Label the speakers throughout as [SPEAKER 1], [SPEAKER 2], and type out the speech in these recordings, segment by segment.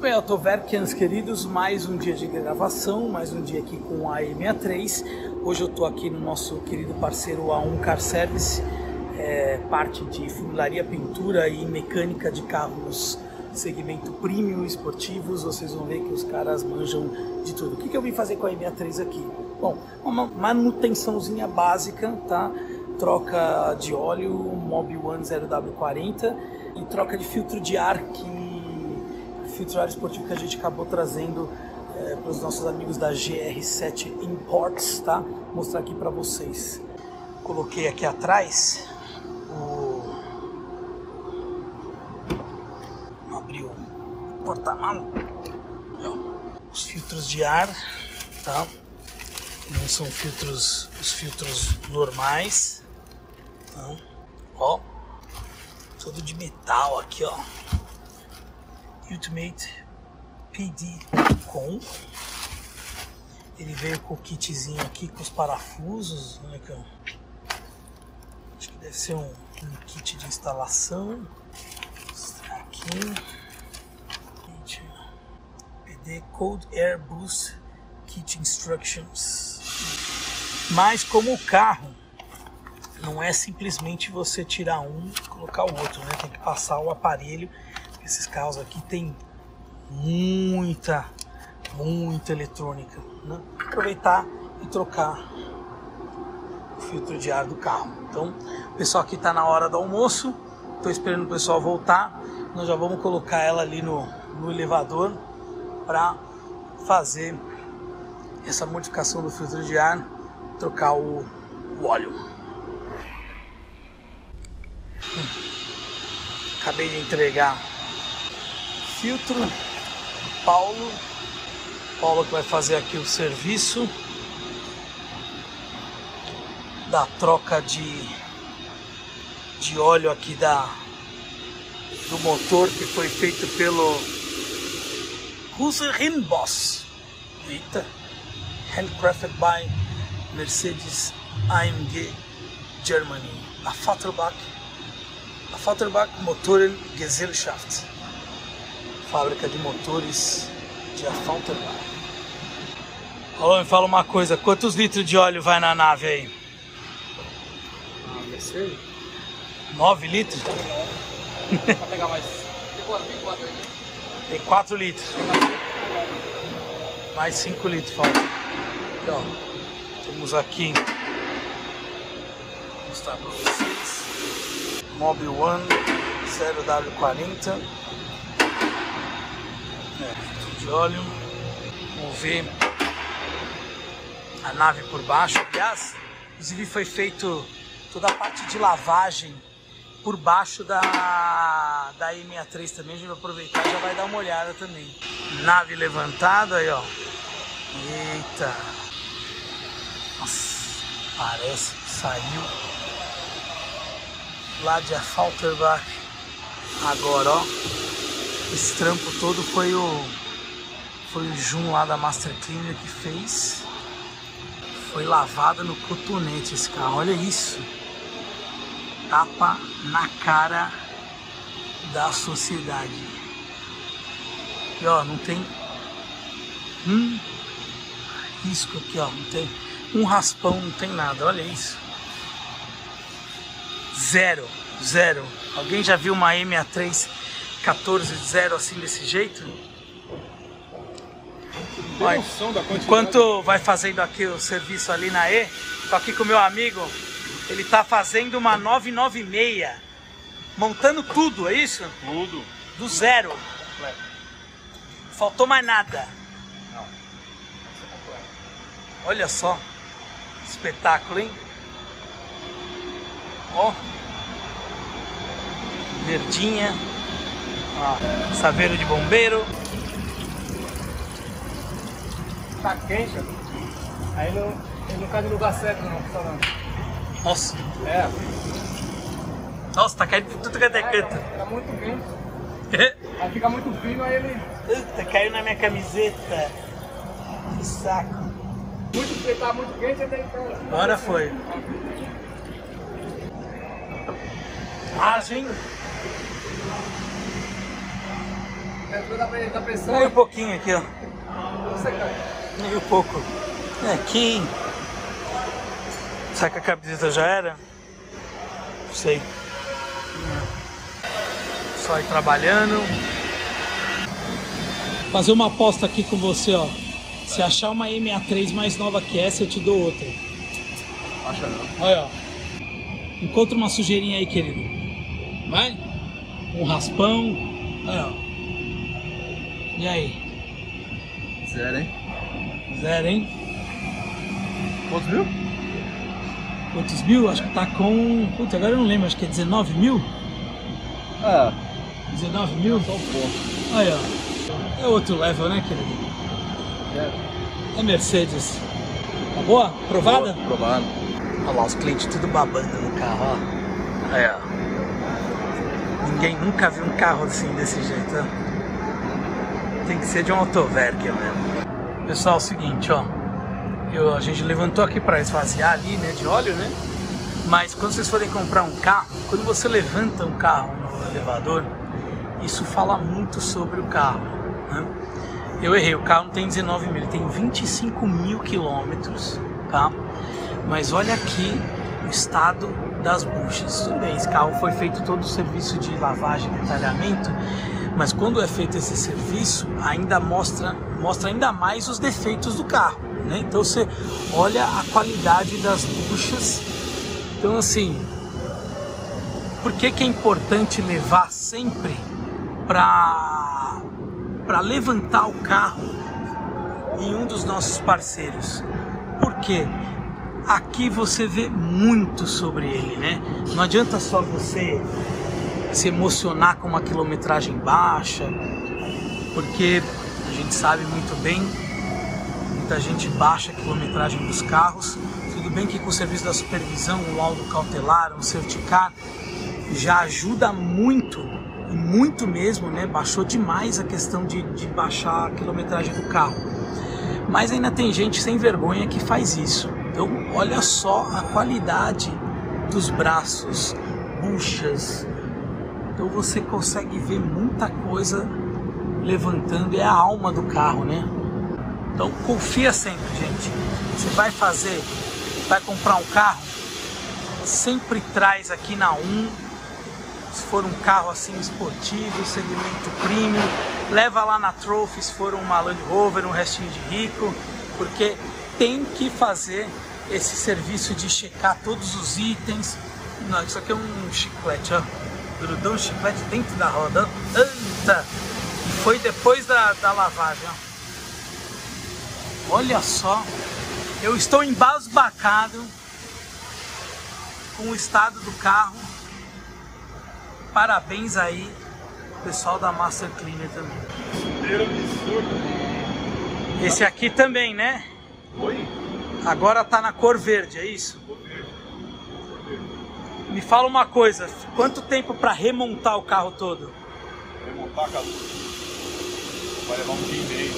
[SPEAKER 1] Muito bem, Autoverkians queridos, mais um dia de gravação, mais um dia aqui com a E63. Hoje eu estou aqui no nosso querido parceiro A1 Car Service, é, parte de funilaria, pintura e mecânica de carros segmento premium esportivos. Vocês vão ver que os caras manjam de tudo. O que, que eu vim fazer com a E63 aqui? Bom, uma manutençãozinha básica, tá? Troca de óleo Mob One 0W40 e troca de filtro de ar que filtro esportivo que a gente acabou trazendo é, para os nossos amigos da GR7 Imports, tá? Vou mostrar aqui para vocês. Coloquei aqui atrás o abriu o porta-malas, os filtros de ar, tá? Não são filtros, os filtros normais, tá? ó, todo de metal aqui, ó. Ultimate PD com. Ele veio com o kitzinho aqui com os parafusos. Olha aqui, ó. Acho que deve ser um, um kit de instalação. Aqui. PD Cold Air Boost Kit Instructions. Mas como o carro não é simplesmente você tirar um e colocar o outro, né? Tem que passar o aparelho esses carros aqui tem muita, muita eletrônica. Né? Aproveitar e trocar o filtro de ar do carro. Então, o pessoal aqui está na hora do almoço. Estou esperando o pessoal voltar. Nós já vamos colocar ela ali no, no elevador para fazer essa modificação do filtro de ar, trocar o, o óleo. Hum. Acabei de entregar filtro. Paulo. Paulo que vai fazer aqui o serviço da troca de, de óleo aqui da, do motor que foi feito pelo Husser Boss. Eita! Handcrafted by Mercedes AMG Germany. A Vaterbach, a Motoren Gesellschaft fábrica de motores de Affalterbach. Alô, me fala uma coisa, quantos litros de óleo vai na nave aí?
[SPEAKER 2] Ah, Mercedes?
[SPEAKER 1] 9 litros?
[SPEAKER 2] Vai pegar mais. Tem 4 aí,
[SPEAKER 1] Tem 4 litros. Mais 5 litros falta. Então, temos aqui. Vou mostrar para vocês. Mobil One 0W40 de óleo. Vamos ver a nave por baixo. Aliás, inclusive foi feito toda a parte de lavagem por baixo da, da E63 também. A gente vai aproveitar e já vai dar uma olhada também. Nave levantada aí, ó. Eita. Nossa, parece que saiu lá de Falterbach. Agora, ó. Esse trampo todo foi o foi o Jun lá da Master Cleaner que fez. Foi lavada no cotonete esse carro. Olha isso. Tapa na cara da sociedade. E ó, não tem um risco aqui, ó. Não tem um raspão, não tem nada. Olha isso. Zero, zero. Alguém já viu uma M63 14 zero assim desse jeito? Olha, enquanto vai fazendo aqui o serviço ali na E, tô aqui com o meu amigo, ele tá fazendo uma 996, montando tudo, é isso?
[SPEAKER 2] Tudo.
[SPEAKER 1] Do zero.
[SPEAKER 2] Completo.
[SPEAKER 1] Faltou mais nada.
[SPEAKER 2] Não.
[SPEAKER 1] Olha só, espetáculo, hein? Ó, verdinha, ó, saveiro de bombeiro.
[SPEAKER 2] Tá quente, aí não, ele não cai no lugar certo não, falando.
[SPEAKER 1] Nossa,
[SPEAKER 2] É,
[SPEAKER 1] nossa, tá caindo por tudo que é
[SPEAKER 2] é
[SPEAKER 1] canto.
[SPEAKER 2] tá, tá muito quente. Aí fica muito fino, aí ele.
[SPEAKER 1] Puta, caiu na minha camiseta. Que saco.
[SPEAKER 2] Muito, ele tá muito quente, ele tem que.
[SPEAKER 1] Agora foi. Margem.
[SPEAKER 2] É da pressão.
[SPEAKER 1] Meio pouquinho aqui, ó.
[SPEAKER 2] Cai.
[SPEAKER 1] Meio pouco. É, aqui. Será que a camiseta já era? Não sei. Só ir trabalhando. Fazer uma aposta aqui com você, ó. Se achar uma M63 mais nova que essa, eu te dou outra.
[SPEAKER 2] Acha não.
[SPEAKER 1] Olha, ó. Encontra uma sujeirinha aí, querido. Vai? Um raspão. Olha, ó. E aí?
[SPEAKER 2] Zero, hein?
[SPEAKER 1] Zero, hein?
[SPEAKER 2] Quantos mil?
[SPEAKER 1] Quantos mil? Acho que tá com. Puta, agora eu não lembro, acho que é 19 mil?
[SPEAKER 2] Ah,
[SPEAKER 1] 19 mil?
[SPEAKER 2] só um pouco.
[SPEAKER 1] Aí, ó. É outro level, né, querido? É Mercedes. Tá boa? Aprovada?
[SPEAKER 2] Provado.
[SPEAKER 1] Olha lá, os clientes tudo babando no carro, ó. Aí, ó. Ninguém nunca viu um carro assim, desse jeito, ó. Tem que ser de um Autoverk mesmo. Pessoal, é o seguinte, ó. Eu, a gente levantou aqui para esvaziar ali, né, de óleo, né? Mas quando vocês forem comprar um carro, quando você levanta um carro no elevador, isso fala muito sobre o carro, né? Eu errei, o carro não tem 19 mil, ele tem 25 mil quilômetros, tá? Mas olha aqui o estado das buchas. Tudo bem, esse carro foi feito todo o serviço de lavagem, detalhamento, mas quando é feito esse serviço, ainda mostra, mostra ainda mais os defeitos do carro, né? Então você olha a qualidade das buchas. Então assim, por que, que é importante levar sempre para para levantar o carro em um dos nossos parceiros? Por quê? Aqui você vê muito sobre ele, né? Não adianta só você se emocionar com uma quilometragem baixa, porque a gente sabe muito bem, muita gente baixa a quilometragem dos carros. Tudo bem que com o serviço da supervisão, um laudo cautelar, um certificado, já ajuda muito, e muito mesmo, né? Baixou demais a questão de, de baixar a quilometragem do carro. Mas ainda tem gente sem vergonha que faz isso. Então, olha só a qualidade dos braços, buchas. Então você consegue ver muita coisa levantando, é a alma do carro, né? Então confia sempre, gente. Você vai fazer, vai comprar um carro, sempre traz aqui na 1, se for um carro assim esportivo, segmento premium, leva lá na Trophy se for uma Land Rover, um restinho de rico, porque tem que fazer esse serviço de checar todos os itens. Não, isso aqui é um chiclete, ó. Grudou um chiclete dentro da roda. Anta! E foi depois da, da lavagem, ó. Olha só, eu estou embasbacado com o estado do carro. Parabéns aí, pessoal da Master Cleaner também. Esse aqui também, né?
[SPEAKER 2] Oi?
[SPEAKER 1] Agora tá na cor verde, é isso? Me fala uma coisa, quanto tempo para remontar o carro todo?
[SPEAKER 2] Remontar, cara. Vai levar um dia e meio.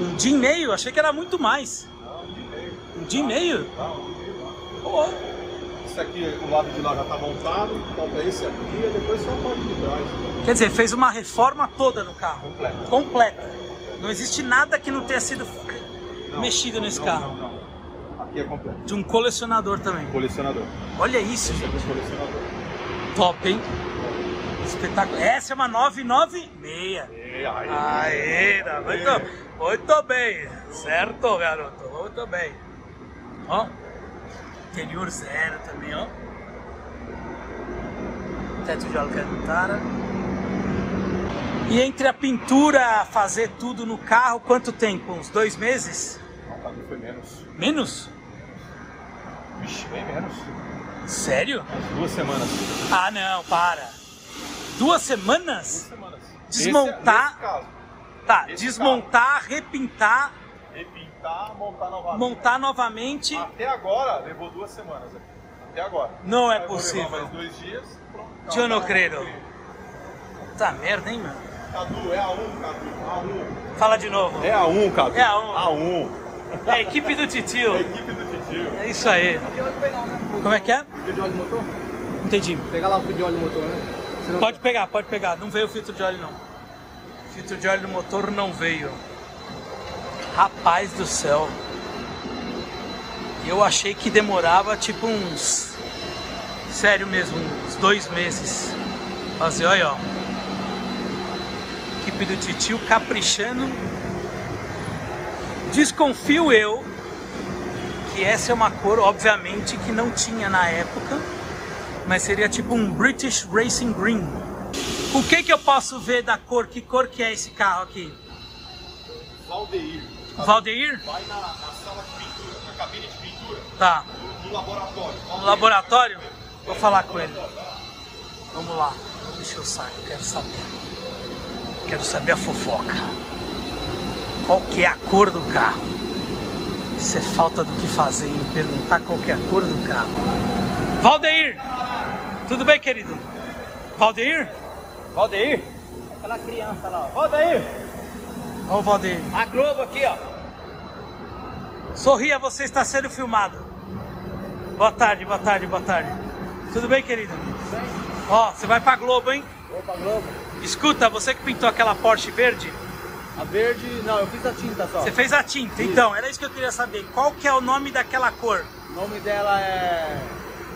[SPEAKER 1] Um dia e meio? Achei que era muito mais.
[SPEAKER 2] Não, um dia e meio.
[SPEAKER 1] Um dia e meio?
[SPEAKER 2] Não, um dia e meio. Esse aqui, o lado de lá já tá montado, falta esse aqui e depois só a parte de trás.
[SPEAKER 1] Quer dizer, fez uma reforma toda no carro.
[SPEAKER 2] Completa.
[SPEAKER 1] Completa. Não existe nada que não tenha sido
[SPEAKER 2] Não,
[SPEAKER 1] mexido nesse
[SPEAKER 2] não,
[SPEAKER 1] carro.
[SPEAKER 2] Aqui é completo.
[SPEAKER 1] De um colecionador também.
[SPEAKER 2] Colecionador.
[SPEAKER 1] Olha isso,
[SPEAKER 2] Esse é
[SPEAKER 1] gente.
[SPEAKER 2] do colecionador.
[SPEAKER 1] Top, hein? Espetáculo. Essa é uma 996.
[SPEAKER 2] E aí?
[SPEAKER 1] Aê, tá muito, muito bem. Certo, garoto. Muito bem. Ó. Interior zero também, ó. Teto de alcantara. E entre a pintura, fazer tudo no carro, quanto tempo? Uns dois meses?
[SPEAKER 2] Não, pra mim foi menos.
[SPEAKER 1] Menos?
[SPEAKER 2] Vixe, bem menos.
[SPEAKER 1] Sério?
[SPEAKER 2] Umas duas semanas.
[SPEAKER 1] Ah, não, para. Duas semanas?
[SPEAKER 2] Duas semanas.
[SPEAKER 1] Desmontar.
[SPEAKER 2] Esse, nesse caso.
[SPEAKER 1] Tá,
[SPEAKER 2] Esse
[SPEAKER 1] desmontar, repintar,
[SPEAKER 2] Repintar, montar novamente.
[SPEAKER 1] montar novamente.
[SPEAKER 2] Até agora, levou duas semanas aqui. Até agora.
[SPEAKER 1] Não é
[SPEAKER 2] Aí
[SPEAKER 1] possível.
[SPEAKER 2] mais dois dias. Pronto.
[SPEAKER 1] Eu não credo.
[SPEAKER 2] tá,
[SPEAKER 1] Puta merda, hein, mano?
[SPEAKER 2] Cadu, é a 1, Cadu.
[SPEAKER 1] Fala de novo.
[SPEAKER 2] A1. É a 1, Cadu.
[SPEAKER 1] É a um.
[SPEAKER 2] A1.
[SPEAKER 1] É a equipe do
[SPEAKER 2] É a
[SPEAKER 1] Titio.
[SPEAKER 2] equipe do Titio.
[SPEAKER 1] É isso aí. Como é que é?
[SPEAKER 3] Filtro de óleo do motor?
[SPEAKER 1] Entendi.
[SPEAKER 3] Pegar lá o filtro de óleo do motor, né?
[SPEAKER 1] Pode pegar, pode pegar. Não veio o filtro de óleo, não. filtro de óleo do motor não veio. Rapaz do céu. Eu achei que demorava tipo uns. Sério mesmo, uns dois meses. Fazer, olha, ó. Equipe do Titio caprichando. Desconfio eu que essa é uma cor, obviamente, que não tinha na época, mas seria tipo um British Racing Green. O que que eu posso ver da cor? Que cor que é esse carro aqui?
[SPEAKER 3] Valdeir.
[SPEAKER 1] Valdeir?
[SPEAKER 3] Vai na, na sala de pintura, na cabine de pintura,
[SPEAKER 1] Tá.
[SPEAKER 3] no, laboratório.
[SPEAKER 1] No laboratório? Vou falar com ele. Vamos lá. Deixa eu sair, quero saber. Quero saber a fofoca. Qual que é a cor do carro? Isso é falta do que fazer, em perguntar qual que é a cor do carro. Valdeir! Tudo bem, querido? Valdeir?
[SPEAKER 2] Valdeir? Aquela criança lá, ó. Valdeir!
[SPEAKER 1] Ó o Valdeir.
[SPEAKER 2] A Globo aqui, ó.
[SPEAKER 1] Sorria, você está sendo filmado. Boa tarde, boa tarde, boa tarde. Tudo bem, querido? Ó, você vai pra Globo, hein?
[SPEAKER 2] Opa, Globo.
[SPEAKER 1] Escuta, você que pintou aquela Porsche verde,
[SPEAKER 2] A verde, não, eu fiz a tinta só.
[SPEAKER 1] você fez a tinta. Então, era isso que eu queria saber. Qual que é o nome daquela cor?
[SPEAKER 2] O nome dela é.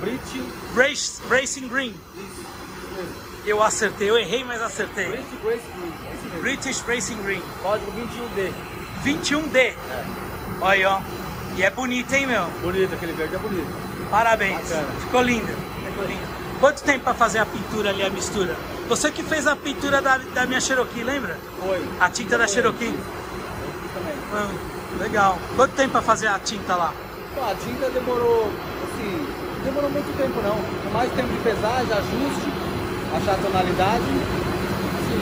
[SPEAKER 2] Brit.
[SPEAKER 1] Race, Racing Green.
[SPEAKER 2] Isso, isso.
[SPEAKER 1] Eu acertei, eu errei, mas acertei.
[SPEAKER 2] Green. é Esse mesmo.
[SPEAKER 1] British Racing Green.
[SPEAKER 2] Código 21D.
[SPEAKER 1] 21D.
[SPEAKER 2] É.
[SPEAKER 1] Olha aí, ó. E é bonito, hein, meu?
[SPEAKER 2] Bonito, aquele verde é bonito.
[SPEAKER 1] Parabéns.
[SPEAKER 2] Bacana.
[SPEAKER 1] Ficou lindo. Ficou lindo. Quanto tempo pra fazer a pintura ali, a mistura? Você que fez a pintura da, da minha Cherokee, lembra?
[SPEAKER 2] Foi.
[SPEAKER 1] A tinta da Cherokee.
[SPEAKER 2] Também.
[SPEAKER 1] Ah, legal. Quanto tempo pra fazer a tinta lá?
[SPEAKER 2] A tinta demorou, assim, não demorou muito tempo não. Com mais tempo de pesagem, ajuste, achar a tonalidade. Assim,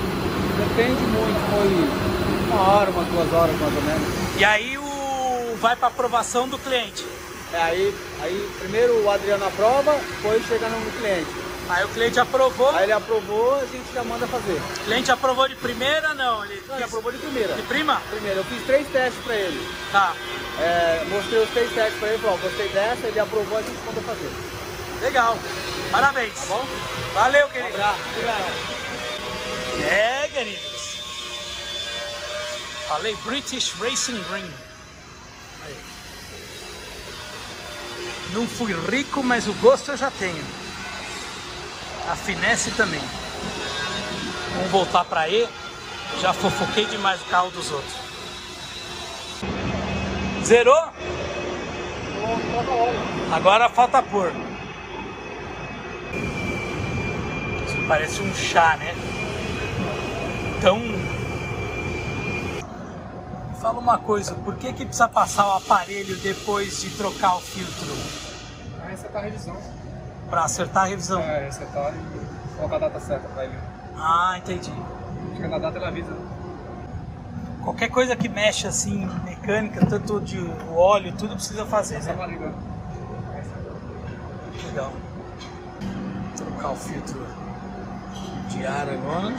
[SPEAKER 2] depende muito, foi uma hora, umas duas horas mais ou menos.
[SPEAKER 1] E aí o vai pra aprovação do cliente.
[SPEAKER 2] É, aí, aí primeiro o Adriano aprova, depois chega no cliente.
[SPEAKER 1] Aí o cliente aprovou.
[SPEAKER 2] Aí ele aprovou, a gente já manda fazer.
[SPEAKER 1] O cliente aprovou de primeira, não? Ele
[SPEAKER 2] Não, ele aprovou de primeira.
[SPEAKER 1] de prima?
[SPEAKER 2] Primeiro, eu fiz três testes pra ele.
[SPEAKER 1] Tá.
[SPEAKER 2] É, mostrei os três testes pra ele, falou, gostei dessa, ele aprovou, a gente manda fazer.
[SPEAKER 1] Legal. Parabéns.
[SPEAKER 2] Tá bom?
[SPEAKER 1] Valeu,
[SPEAKER 2] Um
[SPEAKER 1] querido.
[SPEAKER 2] abraço. Obrigado.
[SPEAKER 1] É, queridos. Falei British Racing Green. Aí. Não fui rico, mas o gosto eu já tenho. A finesse também. Vamos voltar pra E. Já fofoquei demais o carro dos outros. Zerou? Agora falta pôr. Isso parece um chá, né? Então. Fala uma coisa, por que, que precisa passar o aparelho depois de trocar o filtro?
[SPEAKER 2] Aí resetar a revisão.
[SPEAKER 1] Pra acertar a revisão?
[SPEAKER 2] É, resetar e colocar a data certa pra ele.
[SPEAKER 1] Ah, entendi.
[SPEAKER 2] Chega na data ele avisa.
[SPEAKER 1] Qualquer coisa que mexe assim, mecânica, tanto de óleo, tudo precisa fazer,
[SPEAKER 2] Só
[SPEAKER 1] né?
[SPEAKER 2] pra ligar.
[SPEAKER 1] Legal. Trocar o filtro de ar agora.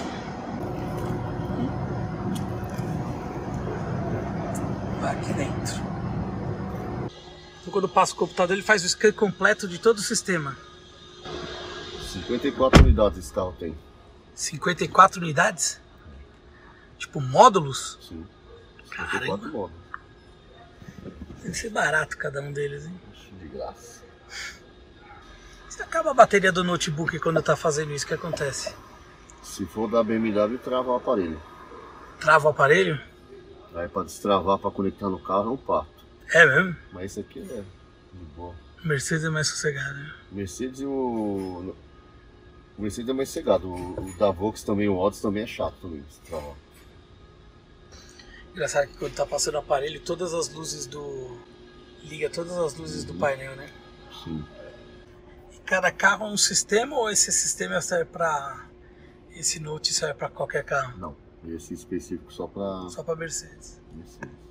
[SPEAKER 1] Vai aqui dentro. Então, quando passa o computador, ele faz o scan completo de todo o sistema.
[SPEAKER 3] 54 unidades esse carro tem.
[SPEAKER 1] 54 unidades? Tipo módulos?
[SPEAKER 3] Sim.
[SPEAKER 1] Caramba.
[SPEAKER 3] 54 módulos.
[SPEAKER 1] Deve ser barato cada um deles, hein?
[SPEAKER 3] De graça.
[SPEAKER 1] Se acaba a bateria do notebook quando tá fazendo isso, o que acontece?
[SPEAKER 3] Se for da BMW, trava o aparelho.
[SPEAKER 1] Trava o aparelho?
[SPEAKER 3] Aí pra destravar, pra conectar no carro, é um parto.
[SPEAKER 1] É mesmo?
[SPEAKER 3] Mas esse aqui é de boa.
[SPEAKER 1] Mercedes é mais sossegado, né?
[SPEAKER 3] Mercedes e o... O Mercedes é mais cegado. O, o da Vox também, o Odyssey também é chato também.
[SPEAKER 1] Engraçado que quando tá passando o aparelho, todas as luzes do. liga todas as luzes do painel, né?
[SPEAKER 3] Sim.
[SPEAKER 1] E cada carro é um sistema ou esse sistema serve pra. Esse Note serve pra qualquer carro?
[SPEAKER 3] Não. Esse específico só pra
[SPEAKER 1] Só pra Mercedes.
[SPEAKER 3] Mercedes.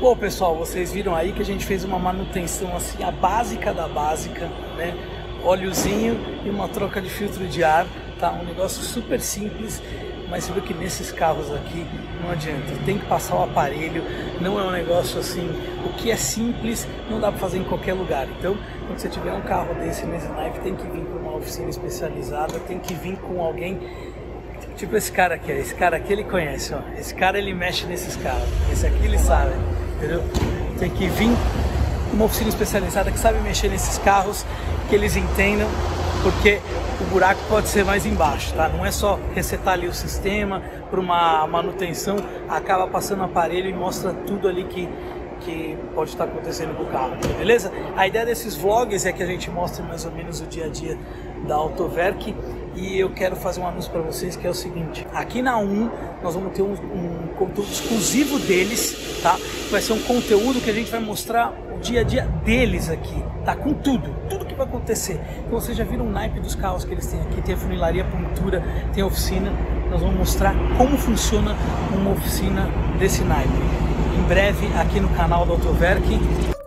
[SPEAKER 1] Bom, pessoal, vocês viram aí que a gente fez uma manutenção assim, a básica da básica, né? Óleozinho e uma troca de filtro de ar, tá? Um negócio super simples, mas você vê que nesses carros aqui não adianta, tem que passar o aparelho, não é um negócio assim, o que é simples não dá para fazer em qualquer lugar. Então, quando você tiver um carro desse nesse naipe, tem que vir para uma oficina especializada, tem que vir com alguém Tipo esse cara aqui, esse cara aqui ele conhece, ó. Esse cara ele mexe nesses carros. Esse aqui ele sabe, entendeu? Tem que vir uma oficina especializada que sabe mexer nesses carros, que eles entendam, porque o buraco pode ser mais embaixo, tá? Não é só resetar ali o sistema para uma manutenção, acaba passando o aparelho e mostra tudo ali que que pode estar acontecendo com o carro, beleza? A ideia desses vlogs é que a gente mostre mais ou menos o dia a dia da Autoverk e eu quero fazer um anúncio para vocês que é o seguinte: aqui na 1 nós vamos ter um, um, conteúdo exclusivo deles, tá? Vai ser um conteúdo que a gente vai mostrar o dia a dia deles aqui, tá? Com tudo, tudo que vai acontecer. Então vocês já viram o naipe dos carros que eles têm aqui: tem a funilaria, pintura, tem a oficina. Nós vamos mostrar como funciona uma oficina desse naipe. Em breve aqui no canal do Autoverk.